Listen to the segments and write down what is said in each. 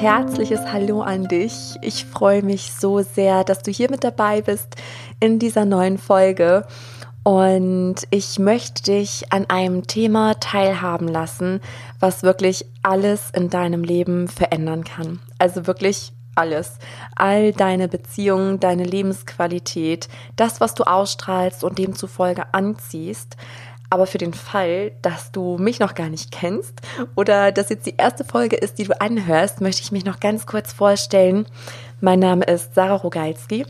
herzliches Hallo an dich. Ich freue mich so sehr, dass du hier mit dabei bist in dieser neuen Folge. Und ich möchte dich an einem Thema teilhaben lassen, was wirklich alles in deinem Leben verändern kann. Also wirklich alles. All deine Beziehungen, deine Lebensqualität, das, was du ausstrahlst und demzufolge anziehst. Aber für den Fall, dass du mich noch gar nicht kennst oder dass jetzt die erste Folge ist, die du anhörst, möchte ich mich noch ganz kurz vorstellen. Mein Name ist Sarah Rogalski.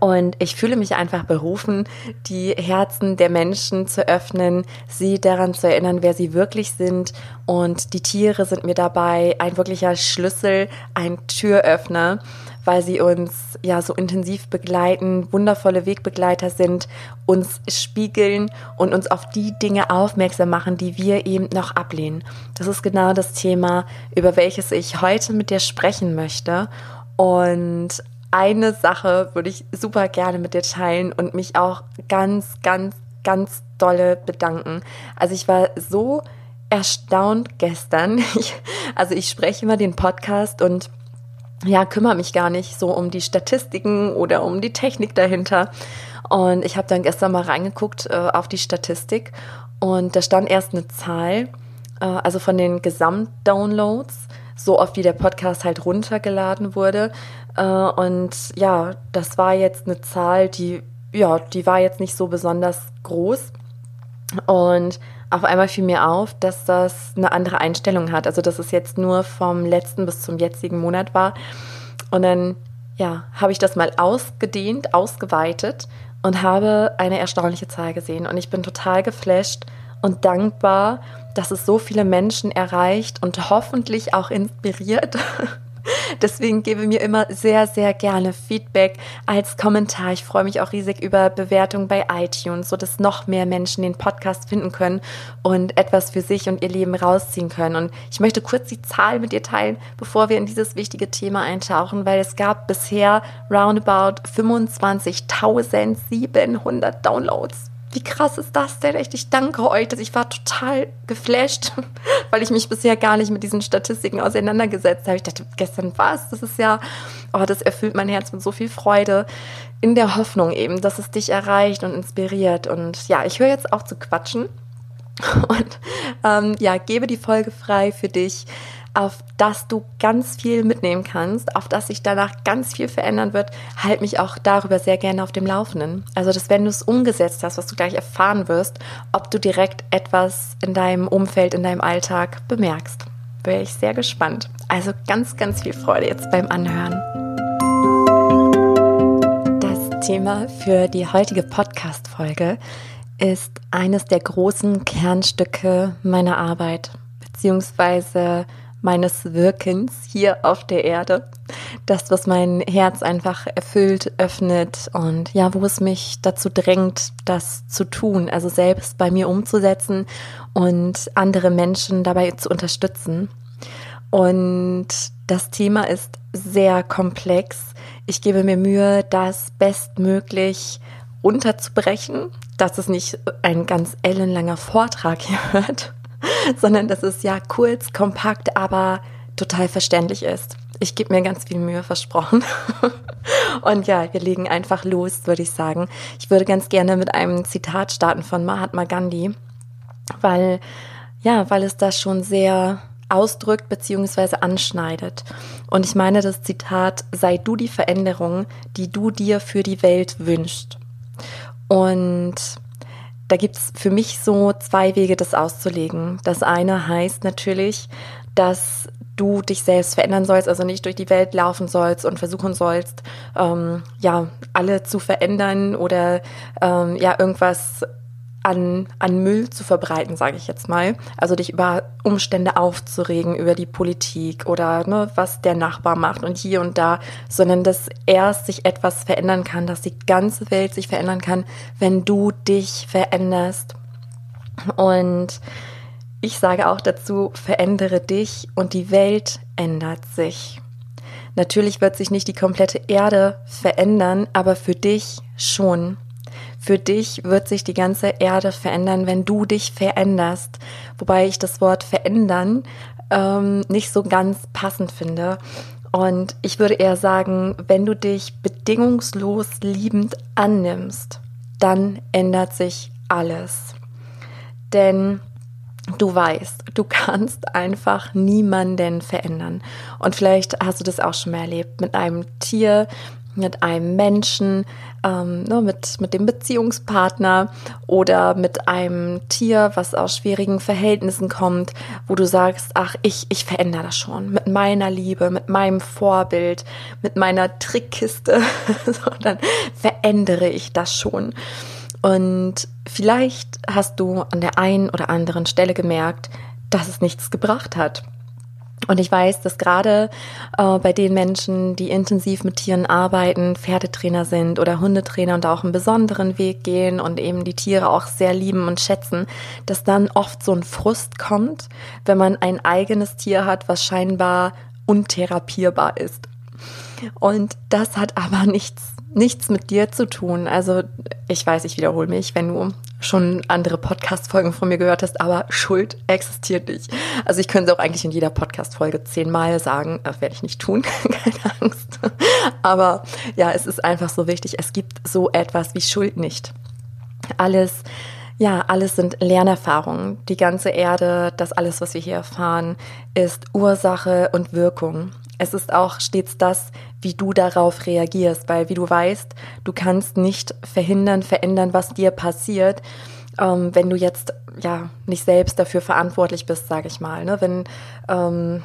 Und ich fühle mich einfach berufen, die Herzen der Menschen zu öffnen, sie daran zu erinnern, wer sie wirklich sind. Und die Tiere sind mir dabei ein wirklicher Schlüssel, ein Türöffner weil sie uns ja so intensiv begleiten, wundervolle Wegbegleiter sind, uns spiegeln und uns auf die Dinge aufmerksam machen, die wir eben noch ablehnen. Das ist genau das Thema, über welches ich heute mit dir sprechen möchte. Und eine Sache würde ich super gerne mit dir teilen und mich auch ganz, ganz, ganz dolle bedanken. Also ich war so erstaunt gestern. Ich, also ich spreche immer den Podcast und ja, kümmere mich gar nicht so um die Statistiken oder um die Technik dahinter. Und ich habe dann gestern mal reingeguckt äh, auf die Statistik und da stand erst eine Zahl, äh, also von den Gesamtdownloads, so oft wie der Podcast halt runtergeladen wurde. Äh, und ja, das war jetzt eine Zahl, die, ja, die war jetzt nicht so besonders groß. Und auf einmal fiel mir auf, dass das eine andere Einstellung hat. Also, dass es jetzt nur vom letzten bis zum jetzigen Monat war. Und dann, ja, habe ich das mal ausgedehnt, ausgeweitet und habe eine erstaunliche Zahl gesehen. Und ich bin total geflasht und dankbar, dass es so viele Menschen erreicht und hoffentlich auch inspiriert. Deswegen gebe mir immer sehr, sehr gerne Feedback als Kommentar. Ich freue mich auch riesig über Bewertungen bei iTunes, sodass noch mehr Menschen den Podcast finden können und etwas für sich und ihr Leben rausziehen können. Und ich möchte kurz die Zahl mit dir teilen, bevor wir in dieses wichtige Thema eintauchen, weil es gab bisher roundabout 25.700 Downloads wie krass ist das denn? Echt, ich danke euch, dass ich war total geflasht, weil ich mich bisher gar nicht mit diesen Statistiken auseinandergesetzt habe. Ich dachte, gestern was? Das ist ja, oh, das erfüllt mein Herz mit so viel Freude. In der Hoffnung eben, dass es dich erreicht und inspiriert. Und ja, ich höre jetzt auf zu quatschen und ähm, ja, gebe die Folge frei für dich auf das du ganz viel mitnehmen kannst, auf das sich danach ganz viel verändern wird, halt mich auch darüber sehr gerne auf dem Laufenden. Also, dass wenn du es umgesetzt hast, was du gleich erfahren wirst, ob du direkt etwas in deinem Umfeld, in deinem Alltag bemerkst. Wäre ich sehr gespannt. Also ganz, ganz viel Freude jetzt beim Anhören. Das Thema für die heutige Podcast-Folge ist eines der großen Kernstücke meiner Arbeit, beziehungsweise meines Wirkens hier auf der Erde. Das, was mein Herz einfach erfüllt, öffnet und ja, wo es mich dazu drängt, das zu tun, also selbst bei mir umzusetzen und andere Menschen dabei zu unterstützen. Und das Thema ist sehr komplex. Ich gebe mir Mühe, das bestmöglich runterzubrechen, dass es nicht ein ganz ellenlanger Vortrag hier wird, sondern dass es ja kurz, kompakt, aber total verständlich ist. Ich gebe mir ganz viel Mühe, versprochen. Und ja, wir legen einfach los, würde ich sagen. Ich würde ganz gerne mit einem Zitat starten von Mahatma Gandhi, weil, ja, weil es das schon sehr ausdrückt bzw. anschneidet. Und ich meine das Zitat, sei du die Veränderung, die du dir für die Welt wünschst. Und da gibt's für mich so zwei Wege, das auszulegen. Das eine heißt natürlich, dass du dich selbst verändern sollst, also nicht durch die Welt laufen sollst und versuchen sollst, ähm, ja, alle zu verändern oder ähm, ja, irgendwas an, an Müll zu verbreiten, sage ich jetzt mal. Also dich über Umstände aufzuregen, über die Politik oder ne, was der Nachbar macht und hier und da, sondern dass erst sich etwas verändern kann, dass die ganze Welt sich verändern kann, wenn du dich veränderst. Und ich sage auch dazu, verändere dich und die Welt ändert sich. Natürlich wird sich nicht die komplette Erde verändern, aber für dich schon. Für dich wird sich die ganze Erde verändern, wenn du dich veränderst. Wobei ich das Wort verändern ähm, nicht so ganz passend finde. Und ich würde eher sagen, wenn du dich bedingungslos liebend annimmst, dann ändert sich alles. Denn du weißt, du kannst einfach niemanden verändern. Und vielleicht hast du das auch schon mal erlebt mit einem Tier, mit einem Menschen, ähm, ne, mit, mit dem Beziehungspartner oder mit einem Tier, was aus schwierigen Verhältnissen kommt, wo du sagst, ach, ich, ich verändere das schon mit meiner Liebe, mit meinem Vorbild, mit meiner Trickkiste, so, dann verändere ich das schon. Und vielleicht hast du an der einen oder anderen Stelle gemerkt, dass es nichts gebracht hat. Und ich weiß, dass gerade äh, bei den Menschen, die intensiv mit Tieren arbeiten, Pferdetrainer sind oder Hundetrainer und auch einen besonderen Weg gehen und eben die Tiere auch sehr lieben und schätzen, dass dann oft so ein Frust kommt, wenn man ein eigenes Tier hat, was scheinbar untherapierbar ist. Und das hat aber nichts nichts mit dir zu tun. Also ich weiß, ich wiederhole mich, wenn du schon andere Podcast-Folgen von mir gehört hast, aber Schuld existiert nicht. Also ich könnte es auch eigentlich in jeder Podcast-Folge zehnmal sagen, das werde ich nicht tun, keine Angst. Aber ja, es ist einfach so wichtig, es gibt so etwas wie Schuld nicht. Alles ja, alles sind Lernerfahrungen. Die ganze Erde, das alles, was wir hier erfahren, ist Ursache und Wirkung. Es ist auch stets das, wie du darauf reagierst, weil wie du weißt, du kannst nicht verhindern, verändern, was dir passiert, ähm, wenn du jetzt ja nicht selbst dafür verantwortlich bist, sage ich mal. Ne? Wenn ähm,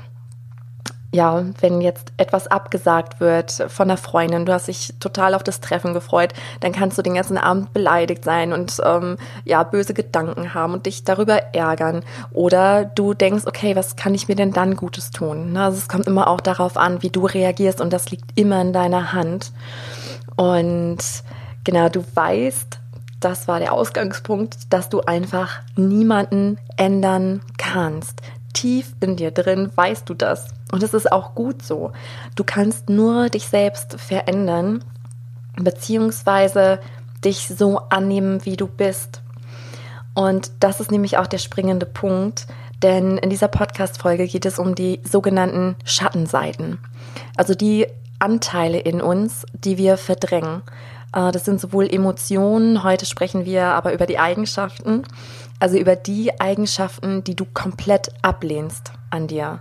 ja, wenn jetzt etwas abgesagt wird von einer Freundin, du hast dich total auf das Treffen gefreut, dann kannst du den ganzen Abend beleidigt sein und ähm, ja, böse Gedanken haben und dich darüber ärgern. Oder du denkst, okay, was kann ich mir denn dann Gutes tun? Ne? Also es kommt immer auch darauf an, wie du reagierst und das liegt immer in deiner Hand. Und genau, du weißt, das war der Ausgangspunkt, dass du einfach niemanden ändern kannst tief in dir drin weißt du das. Und es ist auch gut so. Du kannst nur dich selbst verändern, beziehungsweise dich so annehmen, wie du bist. Und das ist nämlich auch der springende Punkt, denn in dieser Podcast-Folge geht es um die sogenannten Schattenseiten. Also die Anteile in uns, die wir verdrängen. Äh, das sind sowohl Emotionen, heute sprechen wir aber über die Eigenschaften, also über die Eigenschaften, die du komplett ablehnst an dir.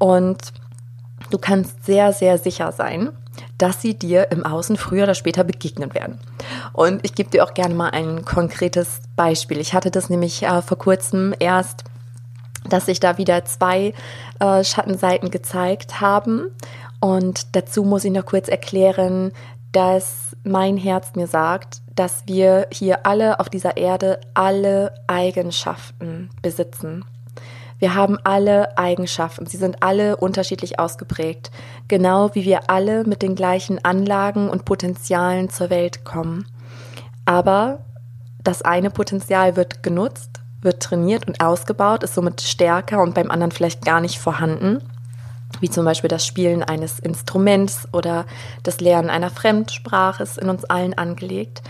Und du kannst sehr, sehr sicher sein, dass sie dir im Außen früher oder später begegnen werden. Und ich gebe dir auch gerne mal ein konkretes Beispiel. Ich hatte das nämlich äh, vor kurzem erst, dass sich da wieder zwei äh, Schattenseiten gezeigt haben. Und dazu muss ich noch kurz erklären, dass mein Herz mir sagt, dass wir hier alle auf dieser Erde alle Eigenschaften besitzen. Wir haben alle Eigenschaften, sie sind alle unterschiedlich ausgeprägt, genau wie wir alle mit den gleichen Anlagen und Potenzialen zur Welt kommen. Aber das eine Potenzial wird genutzt, wird trainiert und ausgebaut, ist somit stärker und beim anderen vielleicht gar nicht vorhanden wie zum Beispiel das Spielen eines Instruments oder das Lernen einer Fremdsprache ist in uns allen angelegt.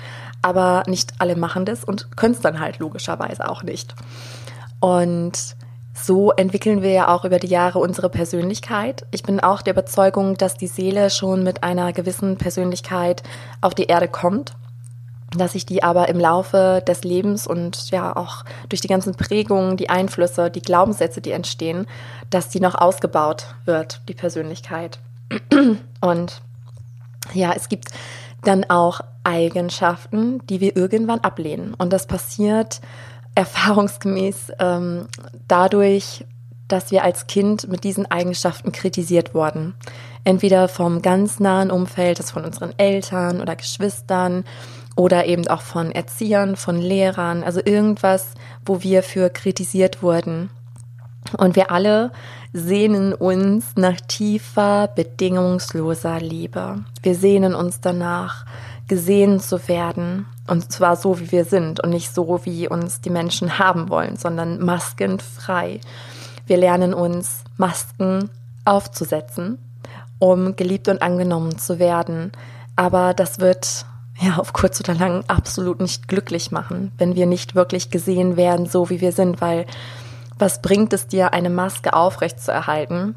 Aber nicht alle machen das und können es dann halt logischerweise auch nicht. Und so entwickeln wir ja auch über die Jahre unsere Persönlichkeit. Ich bin auch der Überzeugung, dass die Seele schon mit einer gewissen Persönlichkeit auf die Erde kommt dass sich die aber im Laufe des Lebens und ja auch durch die ganzen Prägungen, die Einflüsse, die Glaubenssätze, die entstehen, dass die noch ausgebaut wird, die Persönlichkeit. Und ja, es gibt dann auch Eigenschaften, die wir irgendwann ablehnen. Und das passiert erfahrungsgemäß ähm, dadurch, dass wir als Kind mit diesen Eigenschaften kritisiert wurden. Entweder vom ganz nahen Umfeld, das von unseren Eltern oder Geschwistern oder eben auch von Erziehern, von Lehrern, also irgendwas, wo wir für kritisiert wurden. Und wir alle sehnen uns nach tiefer, bedingungsloser Liebe. Wir sehnen uns danach, gesehen zu werden. Und zwar so, wie wir sind und nicht so, wie uns die Menschen haben wollen, sondern maskenfrei. Wir lernen uns Masken aufzusetzen, um geliebt und angenommen zu werden. Aber das wird ja, auf kurz oder lang absolut nicht glücklich machen, wenn wir nicht wirklich gesehen werden, so wie wir sind, weil Was bringt es dir, eine Maske aufrechtzuerhalten,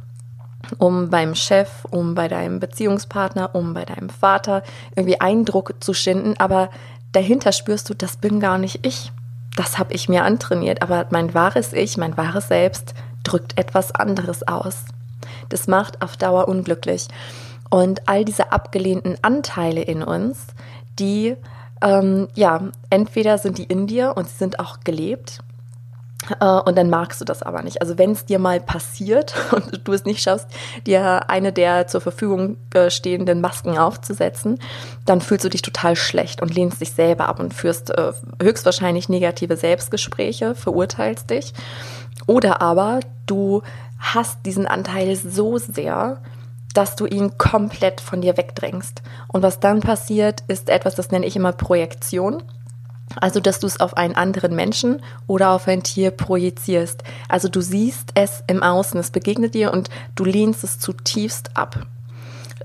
um beim Chef, um bei deinem Beziehungspartner, um bei deinem Vater irgendwie Eindruck zu schinden, aber dahinter spürst du, das bin gar nicht ich. Das habe ich mir antrainiert, aber mein wahres Ich, mein wahres Selbst drückt etwas anderes aus. Das macht auf Dauer unglücklich. Und all diese abgelehnten Anteile in uns, die, ähm, ja, entweder sind die in dir und sie sind auch gelebt und dann magst du das aber nicht. Also wenn es dir mal passiert und du es nicht schaffst, dir eine der zur Verfügung äh, stehenden Masken aufzusetzen, dann fühlst du dich total schlecht und lehnst dich selber ab und führst äh, höchstwahrscheinlich negative Selbstgespräche, verurteilst dich. Oder aber du hast diesen Anteil so sehr, dass du ihn komplett von dir wegdrängst. Und was dann passiert, ist etwas, das nenne ich immer Projektion. Also, dass du es auf einen anderen Menschen oder auf ein Tier projizierst. Also, du siehst es im Außen, es begegnet dir und du lehnst es zutiefst ab.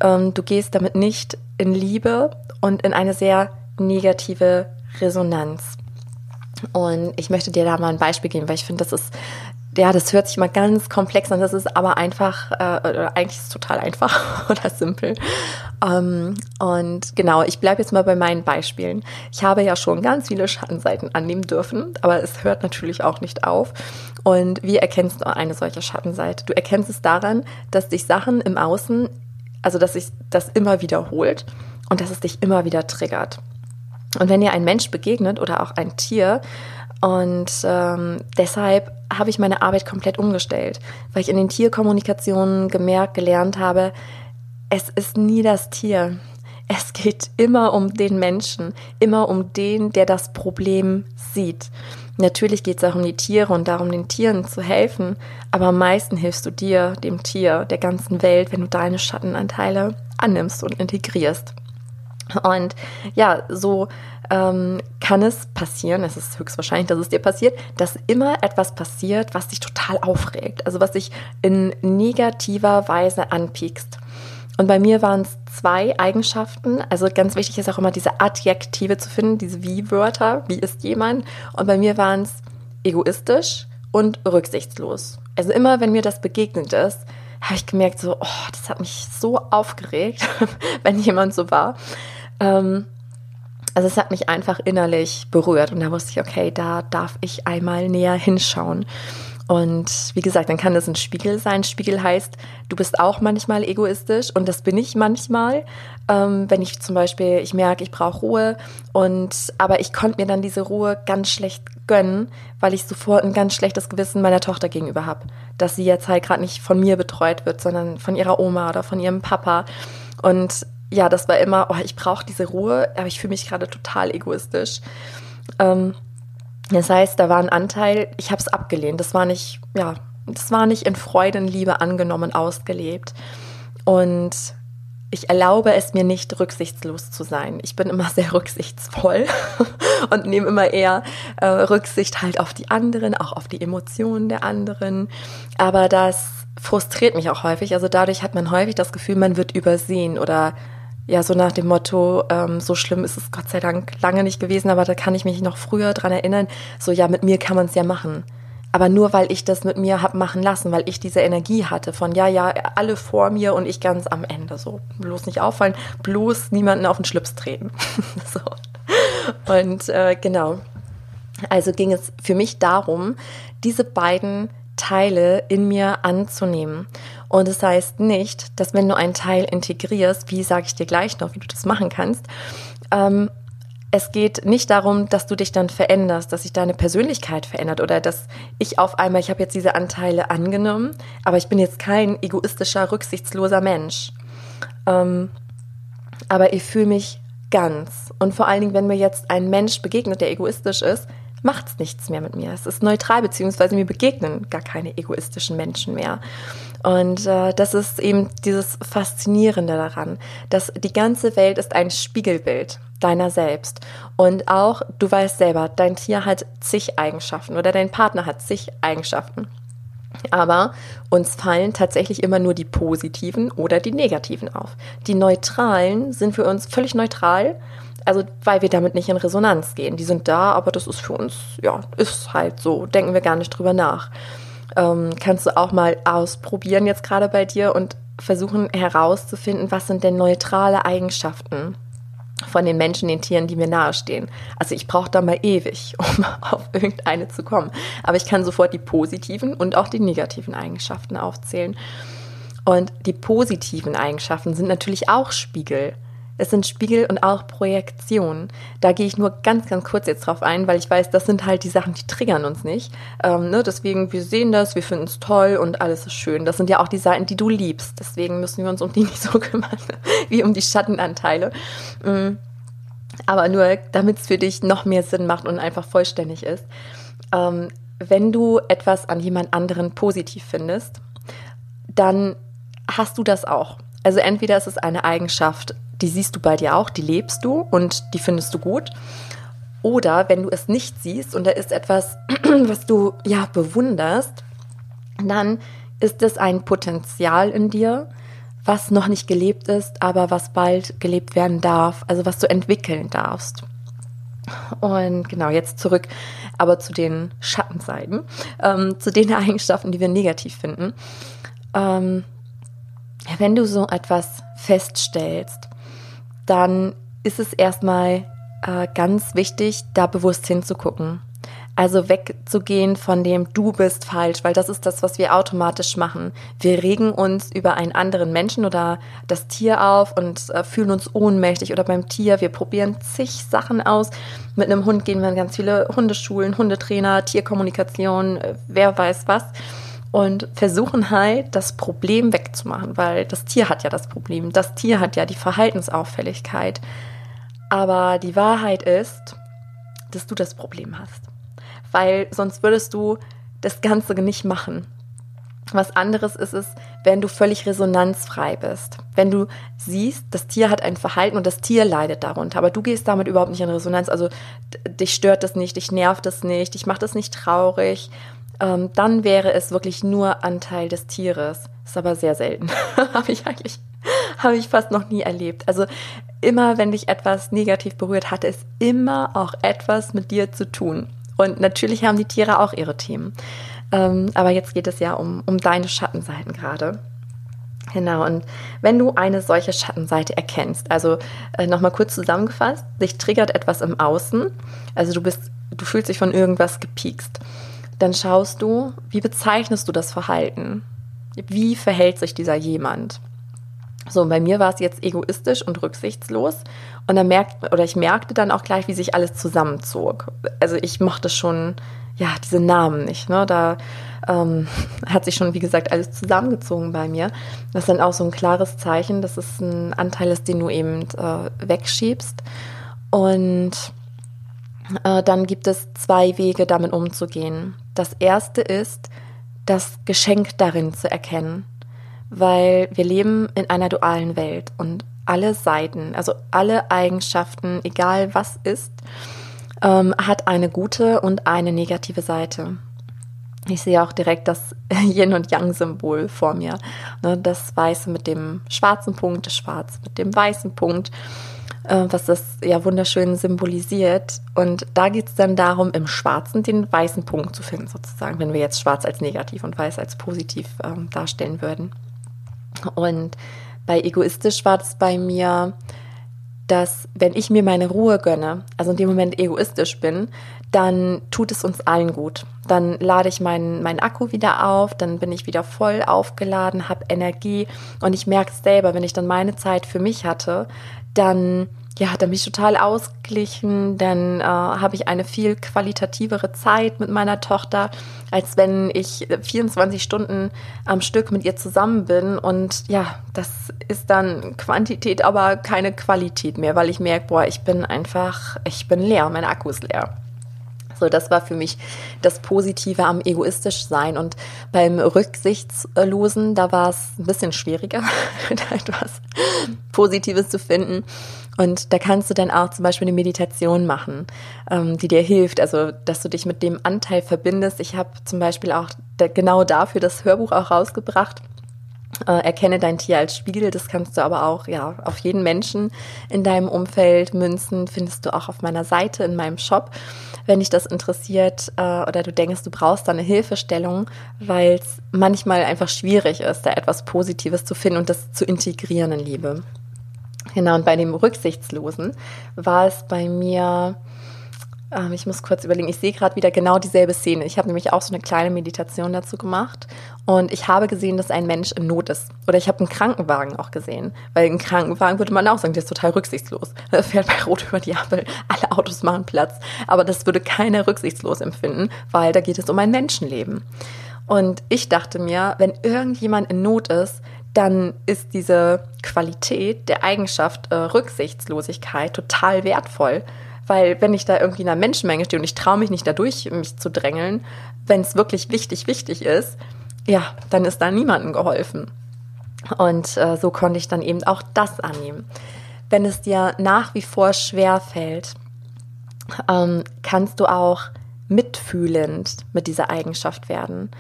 Ähm, du gehst damit nicht in Liebe und in eine sehr negative Resonanz. Und ich möchte dir da mal ein Beispiel geben, weil ich finde, das ist ja, das hört sich mal ganz komplex an, das ist aber einfach, äh, oder eigentlich ist es total einfach oder simpel. Ähm, und genau, ich bleibe jetzt mal bei meinen Beispielen. Ich habe ja schon ganz viele Schattenseiten annehmen dürfen, aber es hört natürlich auch nicht auf. Und wie erkennst du eine solche Schattenseite? Du erkennst es daran, dass dich Sachen im Außen, also dass sich das immer wiederholt und dass es dich immer wieder triggert. Und wenn dir ein Mensch begegnet oder auch ein Tier, und ähm, deshalb habe ich meine Arbeit komplett umgestellt, weil ich in den Tierkommunikationen gemerkt, gelernt habe, es ist nie das Tier. Es geht immer um den Menschen, immer um den, der das Problem sieht. Natürlich geht es auch um die Tiere und darum, den Tieren zu helfen, aber am meisten hilfst du dir, dem Tier, der ganzen Welt, wenn du deine Schattenanteile annimmst und integrierst. Und ja, so ähm, kann es passieren, es ist höchstwahrscheinlich, dass es dir passiert, dass immer etwas passiert, was dich total aufregt, also was dich in negativer Weise anpiekst. Und bei mir waren es zwei Eigenschaften. Also ganz wichtig ist auch immer diese Adjektive zu finden, diese Wie-Wörter. Wie ist jemand? Und bei mir waren es egoistisch und rücksichtslos. Also immer, wenn mir das begegnet ist, habe ich gemerkt, so, oh, das hat mich so aufgeregt, wenn jemand so war. Ähm, also es hat mich einfach innerlich berührt und da wusste ich, okay, da darf ich einmal näher hinschauen. Und wie gesagt, dann kann das ein Spiegel sein. Spiegel heißt, du bist auch manchmal egoistisch und das bin ich manchmal. Ähm, wenn ich zum Beispiel, ich merke, ich brauche Ruhe und aber ich konnte mir dann diese Ruhe ganz schlecht gönnen, weil ich sofort ein ganz schlechtes Gewissen meiner Tochter gegenüber habe, dass sie jetzt halt gerade nicht von mir betreut wird, sondern von ihrer Oma oder von ihrem Papa. Und ja, das war immer, oh, ich brauche diese Ruhe, aber ich fühle mich gerade total egoistisch. Ähm, das heißt, da war ein Anteil, ich habe es abgelehnt. Das war nicht, ja, das war nicht in Freude und Liebe angenommen, ausgelebt. Und ich erlaube es mir nicht, rücksichtslos zu sein. Ich bin immer sehr rücksichtsvoll und nehme immer eher äh, Rücksicht halt auf die anderen, auch auf die Emotionen der anderen. Aber das frustriert mich auch häufig. Also dadurch hat man häufig das Gefühl, man wird übersehen oder ja, so nach dem Motto, ähm, so schlimm ist es Gott sei Dank lange nicht gewesen, aber da kann ich mich noch früher dran erinnern, so ja, mit mir kann man es ja machen. Aber nur weil ich das mit mir hab machen lassen, weil ich diese Energie hatte von ja, ja, alle vor mir und ich ganz am Ende. So, bloß nicht auffallen, bloß niemanden auf den Schlips treten. so. Und äh, genau. Also ging es für mich darum, diese beiden Teile in mir anzunehmen. Und das heißt nicht, dass wenn du einen Teil integrierst, wie sage ich dir gleich noch, wie du das machen kannst, ähm, es geht nicht darum, dass du dich dann veränderst, dass sich deine Persönlichkeit verändert oder dass ich auf einmal, ich habe jetzt diese Anteile angenommen, aber ich bin jetzt kein egoistischer, rücksichtsloser Mensch. Ähm, aber ich fühle mich ganz. Und vor allen Dingen, wenn mir jetzt ein Mensch begegnet, der egoistisch ist, macht es nichts mehr mit mir. Es ist neutral, beziehungsweise mir begegnen gar keine egoistischen Menschen mehr. Und äh, das ist eben dieses Faszinierende daran, dass die ganze Welt ist ein Spiegelbild deiner selbst. Und auch, du weißt selber, dein Tier hat zig Eigenschaften oder dein Partner hat zig Eigenschaften. Aber uns fallen tatsächlich immer nur die positiven oder die negativen auf. Die neutralen sind für uns völlig neutral also weil wir damit nicht in Resonanz gehen. Die sind da, aber das ist für uns, ja, ist halt so, denken wir gar nicht drüber nach. Ähm, kannst du auch mal ausprobieren jetzt gerade bei dir und versuchen herauszufinden, was sind denn neutrale Eigenschaften von den Menschen, den Tieren, die mir nahestehen. Also ich brauche da mal ewig, um auf irgendeine zu kommen. Aber ich kann sofort die positiven und auch die negativen Eigenschaften aufzählen. Und die positiven Eigenschaften sind natürlich auch Spiegel es sind Spiegel und auch Projektionen. Da gehe ich nur ganz, ganz kurz jetzt drauf ein, weil ich weiß, das sind halt die Sachen, die triggern uns nicht. Ähm, ne? Deswegen, wir sehen das, wir finden es toll und alles ist schön. Das sind ja auch die Seiten, die du liebst. Deswegen müssen wir uns um die nicht so kümmern, wie um die Schattenanteile. Mhm. Aber nur, damit es für dich noch mehr Sinn macht und einfach vollständig ist. Ähm, wenn du etwas an jemand anderen positiv findest, dann hast du das auch. Also entweder ist es eine Eigenschaft, die siehst du bei dir auch, die lebst du und die findest du gut. Oder wenn du es nicht siehst und da ist etwas, was du ja bewunderst, dann ist es ein Potenzial in dir, was noch nicht gelebt ist, aber was bald gelebt werden darf, also was du entwickeln darfst. Und genau, jetzt zurück aber zu den Schattenseiten, ähm, zu den Eigenschaften, die wir negativ finden. Ähm, wenn du so etwas feststellst, dann ist es erstmal äh, ganz wichtig, da bewusst hinzugucken. Also wegzugehen von dem Du bist falsch, weil das ist das, was wir automatisch machen. Wir regen uns über einen anderen Menschen oder das Tier auf und äh, fühlen uns ohnmächtig oder beim Tier. Wir probieren zig Sachen aus. Mit einem Hund gehen wir in ganz viele Hundeschulen, Hundetrainer, Tierkommunikation, äh, wer weiß was und versuchen halt, das Problem wegzumachen, weil das Tier hat ja das Problem. Das Tier hat ja die Verhaltensauffälligkeit. Aber die Wahrheit ist, dass du das Problem hast. Weil sonst würdest du das Ganze nicht machen. Was anderes ist es, wenn du völlig resonanzfrei bist. Wenn du siehst, das Tier hat ein Verhalten und das Tier leidet darunter, aber du gehst damit überhaupt nicht in Resonanz. Also dich stört das nicht, dich nervt das nicht, dich macht das nicht traurig ähm, dann wäre es wirklich nur Anteil des Tieres. Ist aber sehr selten. habe ich eigentlich, habe ich fast noch nie erlebt. Also immer, wenn dich etwas negativ berührt, hatte es immer auch etwas mit dir zu tun. Und natürlich haben die Tiere auch ihre Themen. Ähm, aber jetzt geht es ja um, um deine Schattenseiten gerade. Genau, und wenn du eine solche Schattenseite erkennst, also äh, nochmal kurz zusammengefasst, dich triggert etwas im Außen, also du bist, du fühlst dich von irgendwas gepiekst dann schaust du, wie bezeichnest du das Verhalten? Wie verhält sich dieser jemand? So, bei mir war es jetzt egoistisch und rücksichtslos. Und dann merkt, oder ich merkte dann auch gleich, wie sich alles zusammenzog. Also ich mochte schon, ja, diese Namen nicht. Ne? Da ähm, hat sich schon, wie gesagt, alles zusammengezogen bei mir. Das ist dann auch so ein klares Zeichen, dass es ein Anteil ist, den du eben äh, wegschiebst. Und äh, dann gibt es zwei Wege, damit umzugehen. Das erste ist, das Geschenk darin zu erkennen, weil wir leben in einer dualen Welt und alle Seiten, also alle Eigenschaften, egal was ist, ähm, hat eine gute und eine negative Seite. Ich sehe auch direkt das Yin und Yang-Symbol vor mir. Ne, das Weiße mit dem schwarzen Punkt, das Schwarze mit dem weißen Punkt. Äh, was das ja wunderschön symbolisiert. Und da geht es dann darum, im Schwarzen den weißen Punkt zu finden, sozusagen, wenn wir jetzt Schwarz als negativ und Weiß als positiv ähm, darstellen würden. Und bei egoistisch war es bei mir, dass wenn ich mir meine Ruhe gönne, also in dem Moment egoistisch bin, dann tut es uns allen gut. Dann lade ich meinen, meinen Akku wieder auf, dann bin ich wieder voll aufgeladen, habe Energie und ich merke es selber, wenn ich dann meine Zeit für mich hatte, dann ja, dann bin ich total ausgeglichen, dann äh, habe ich eine viel qualitativere Zeit mit meiner Tochter, als wenn ich 24 Stunden am Stück mit ihr zusammen bin. Und ja, das ist dann Quantität, aber keine Qualität mehr, weil ich merke, boah, ich bin einfach, ich bin leer, mein Akku ist leer. So, das war für mich das Positive am egoistisch sein. Und beim Rücksichtslosen, da war es ein bisschen schwieriger, da etwas Positives zu finden. Und da kannst du dann auch zum Beispiel eine Meditation machen, ähm, die dir hilft, also dass du dich mit dem Anteil verbindest. Ich habe zum Beispiel auch genau dafür das Hörbuch auch rausgebracht. Äh, erkenne dein Tier als Spiegel, das kannst du aber auch ja auf jeden Menschen in deinem Umfeld münzen, findest du auch auf meiner Seite in meinem Shop. Wenn dich das interessiert äh, oder du denkst, du brauchst da eine Hilfestellung, weil es manchmal einfach schwierig ist, da etwas Positives zu finden und das zu integrieren in Liebe. Genau, und bei dem Rücksichtslosen war es bei mir ähm, ich muss kurz überlegen, ich sehe gerade wieder genau dieselbe Szene. Ich habe nämlich auch so eine kleine Meditation dazu gemacht und ich habe gesehen, dass ein Mensch in Not ist. Oder ich habe einen Krankenwagen auch gesehen. Weil ein Krankenwagen würde man auch sagen, der ist total rücksichtslos. Er fährt bei Rot über die Ampel, alle Autos machen Platz. Aber das würde keiner rücksichtslos empfinden, weil da geht es um ein Menschenleben. Und ich dachte mir, wenn irgendjemand in Not ist, dann ist diese Qualität der Eigenschaft äh, Rücksichtslosigkeit total wertvoll. Weil wenn ich da irgendwie in einer Menschenmenge stehe und ich traue mich nicht dadurch, mich zu drängeln, wenn es wirklich wichtig, wichtig ist, ja, dann ist da niemandem geholfen. Und äh, so konnte ich dann eben auch das annehmen. Wenn es dir nach wie vor schwer fällt, ähm, kannst du auch mitfühlend mit dieser Eigenschaft werden,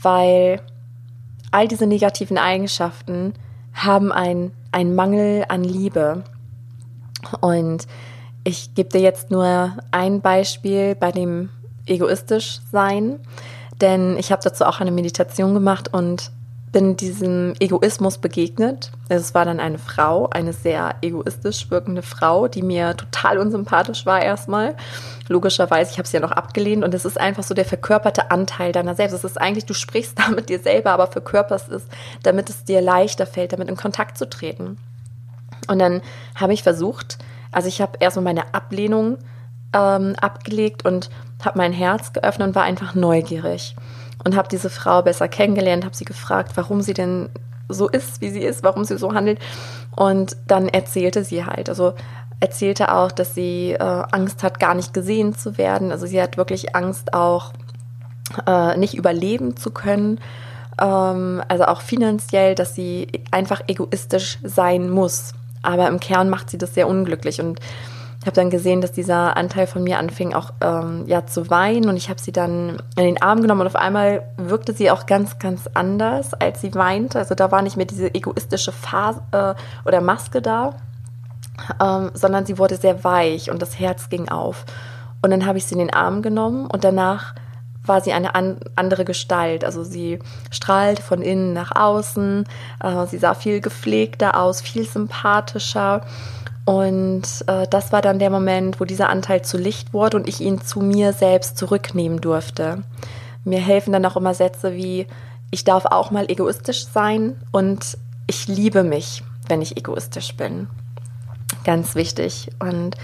weil all diese negativen Eigenschaften haben einen Mangel an Liebe. Und ich gebe dir jetzt nur ein Beispiel bei dem egoistisch sein, denn ich habe dazu auch eine Meditation gemacht und bin diesem Egoismus begegnet. Es war dann eine Frau, eine sehr egoistisch wirkende Frau, die mir total unsympathisch war erstmal. Logischerweise, ich habe sie ja noch abgelehnt und es ist einfach so der verkörperte Anteil deiner selbst. Es ist eigentlich, du sprichst da mit dir selber, aber verkörperst es, damit es dir leichter fällt, damit in Kontakt zu treten. Und dann habe ich versucht, also ich habe erstmal meine Ablehnung ähm, abgelegt und habe mein Herz geöffnet und war einfach neugierig und habe diese Frau besser kennengelernt, habe sie gefragt, warum sie denn so ist, wie sie ist, warum sie so handelt. Und dann erzählte sie halt, also erzählte auch, dass sie äh, Angst hat, gar nicht gesehen zu werden. Also sie hat wirklich Angst auch, äh, nicht überleben zu können. Ähm, also auch finanziell, dass sie einfach egoistisch sein muss. Aber im Kern macht sie das sehr unglücklich. Und ich habe dann gesehen, dass dieser Anteil von mir anfing auch ähm, ja zu weinen und ich habe sie dann in den Arm genommen und auf einmal wirkte sie auch ganz ganz anders, als sie weinte. Also da war nicht mehr diese egoistische Phase äh, oder Maske da, ähm, sondern sie wurde sehr weich und das Herz ging auf. Und dann habe ich sie in den Arm genommen und danach war sie eine an, andere Gestalt. Also sie strahlte von innen nach außen, äh, sie sah viel gepflegter aus, viel sympathischer. Und äh, das war dann der Moment, wo dieser Anteil zu Licht wurde und ich ihn zu mir selbst zurücknehmen durfte. Mir helfen dann auch immer Sätze wie, ich darf auch mal egoistisch sein und ich liebe mich, wenn ich egoistisch bin. Ganz wichtig. Und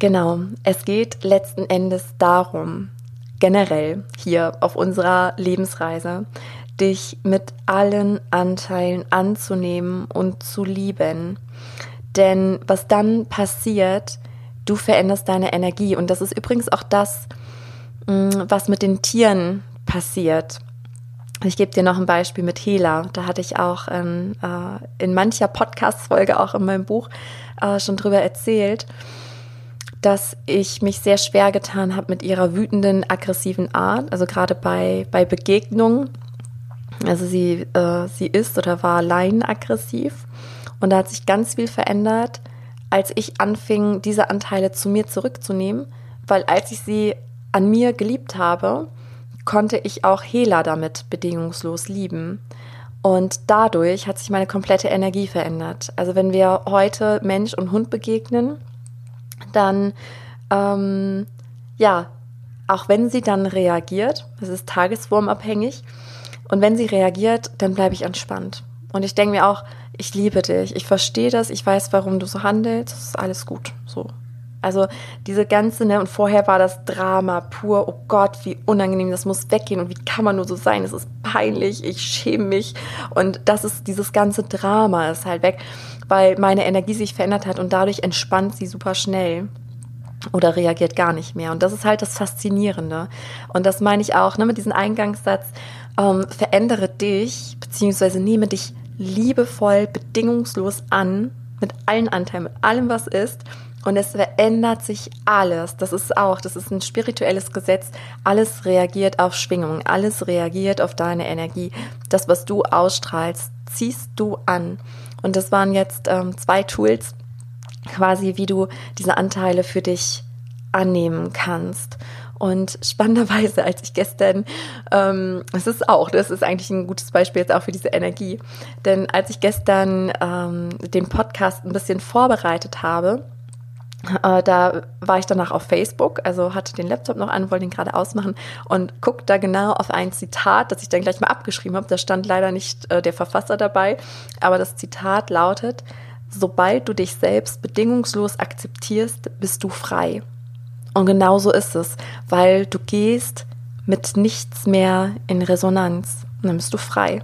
genau, es geht letzten Endes darum, generell hier auf unserer Lebensreise, dich mit allen Anteilen anzunehmen und zu lieben. Denn was dann passiert, du veränderst deine Energie. Und das ist übrigens auch das, mm, was mit den Tieren passiert. Ich gebe dir noch ein Beispiel mit Hela. Da hatte ich auch in, äh, in mancher Podcast-Folge, auch in meinem Buch, äh, schon drüber erzählt dass ich mich sehr schwer getan habe mit ihrer wütenden, aggressiven Art. Also gerade bei, bei Begegnungen. Also sie, äh, sie ist oder war laienaggressiv. Und da hat sich ganz viel verändert, als ich anfing, diese Anteile zu mir zurückzunehmen. Weil als ich sie an mir geliebt habe, konnte ich auch Hela damit bedingungslos lieben. Und dadurch hat sich meine komplette Energie verändert. Also wenn wir heute Mensch und Hund begegnen, dann ähm, ja, auch wenn sie dann reagiert, das ist tagesformabhängig, und wenn sie reagiert, dann bleibe ich entspannt. Und ich denke mir auch, ich liebe dich, ich verstehe das, ich weiß, warum du so handelst, das ist alles gut. So. Also diese ganze, ne, und vorher war das Drama pur, oh Gott, wie unangenehm, das muss weggehen und wie kann man nur so sein, es ist peinlich, ich schäme mich und das ist, dieses ganze Drama ist halt weg weil meine Energie sich verändert hat und dadurch entspannt sie super schnell oder reagiert gar nicht mehr. Und das ist halt das Faszinierende. Und das meine ich auch ne, mit diesem Eingangssatz, ähm, verändere dich, beziehungsweise nehme dich liebevoll, bedingungslos an, mit allen Anteilen, mit allem, was ist. Und es verändert sich alles. Das ist auch, das ist ein spirituelles Gesetz. Alles reagiert auf Schwingung, alles reagiert auf deine Energie. Das, was du ausstrahlst, ziehst du an. Und das waren jetzt ähm, zwei Tools, quasi, wie du diese Anteile für dich annehmen kannst. Und spannenderweise, als ich gestern, ähm, es ist auch, das ist eigentlich ein gutes Beispiel jetzt auch für diese Energie, denn als ich gestern ähm, den Podcast ein bisschen vorbereitet habe, da war ich danach auf Facebook, also hatte den Laptop noch an, wollte ihn gerade ausmachen und guckte da genau auf ein Zitat, das ich dann gleich mal abgeschrieben habe. Da stand leider nicht äh, der Verfasser dabei, aber das Zitat lautet, sobald du dich selbst bedingungslos akzeptierst, bist du frei. Und genau so ist es, weil du gehst mit nichts mehr in Resonanz und dann bist du frei.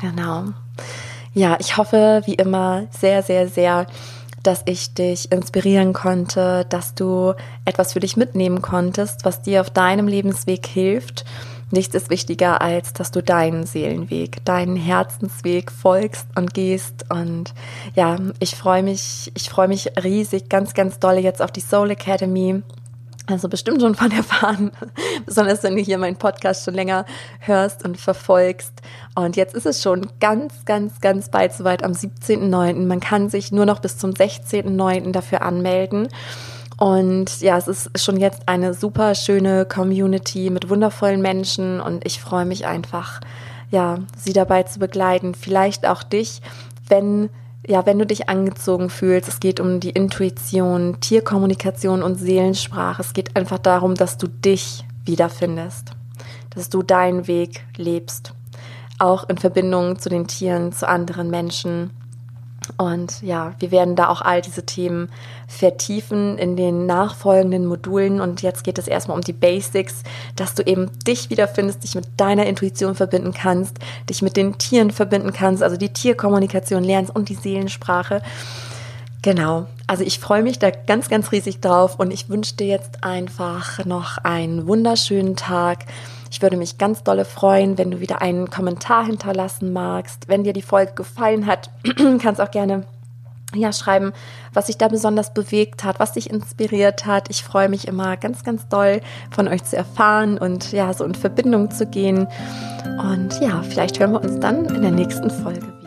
Genau. Ja, ich hoffe, wie immer, sehr, sehr, sehr, dass ich dich inspirieren konnte, dass du etwas für dich mitnehmen konntest, was dir auf deinem Lebensweg hilft Nichts ist wichtiger, als dass du deinen Seelenweg, deinen Herzensweg folgst und gehst. Und ja, ich freue mich, ich freue mich riesig, ganz, ganz dolle jetzt auf die Soul Academy. Also bestimmt schon von erfahren, besonders wenn du hier meinen Podcast schon länger hörst und verfolgst. Und jetzt ist es schon ganz, ganz, ganz bald soweit am 17.09. Man kann sich nur noch bis zum 16.09. dafür anmelden. Und ja, es ist schon jetzt eine super schöne Community mit wundervollen Menschen und ich freue mich einfach, ja, sie dabei zu begleiten. Vielleicht auch dich, wenn ja, wenn du dich angezogen fühlst, es geht um die Intuition, Tierkommunikation und Seelensprache. Es geht einfach darum, dass du dich wiederfindest, dass du deinen Weg lebst, auch in Verbindung zu den Tieren, zu anderen Menschen und ja, wir werden da auch all diese Themen vertiefen in den nachfolgenden Modulen. Und jetzt geht es erstmal um die Basics, dass du eben dich wiederfindest, dich mit deiner Intuition verbinden kannst, dich mit den Tieren verbinden kannst, also die Tierkommunikation lernst und die Seelensprache. Genau. Also ich freue mich da ganz, ganz riesig drauf und ich wünsche dir jetzt einfach noch einen wunderschönen Tag ich würde mich ganz dolle freuen, wenn du wieder einen Kommentar hinterlassen magst. Wenn dir die Folge gefallen hat, kannst auch gerne ja, schreiben, was sich da besonders bewegt hat, was dich inspiriert hat. Ich freue mich immer ganz, ganz doll von euch zu erfahren und ja, so in Verbindung zu gehen. Und ja, vielleicht hören wir uns dann in der nächsten Folge wieder.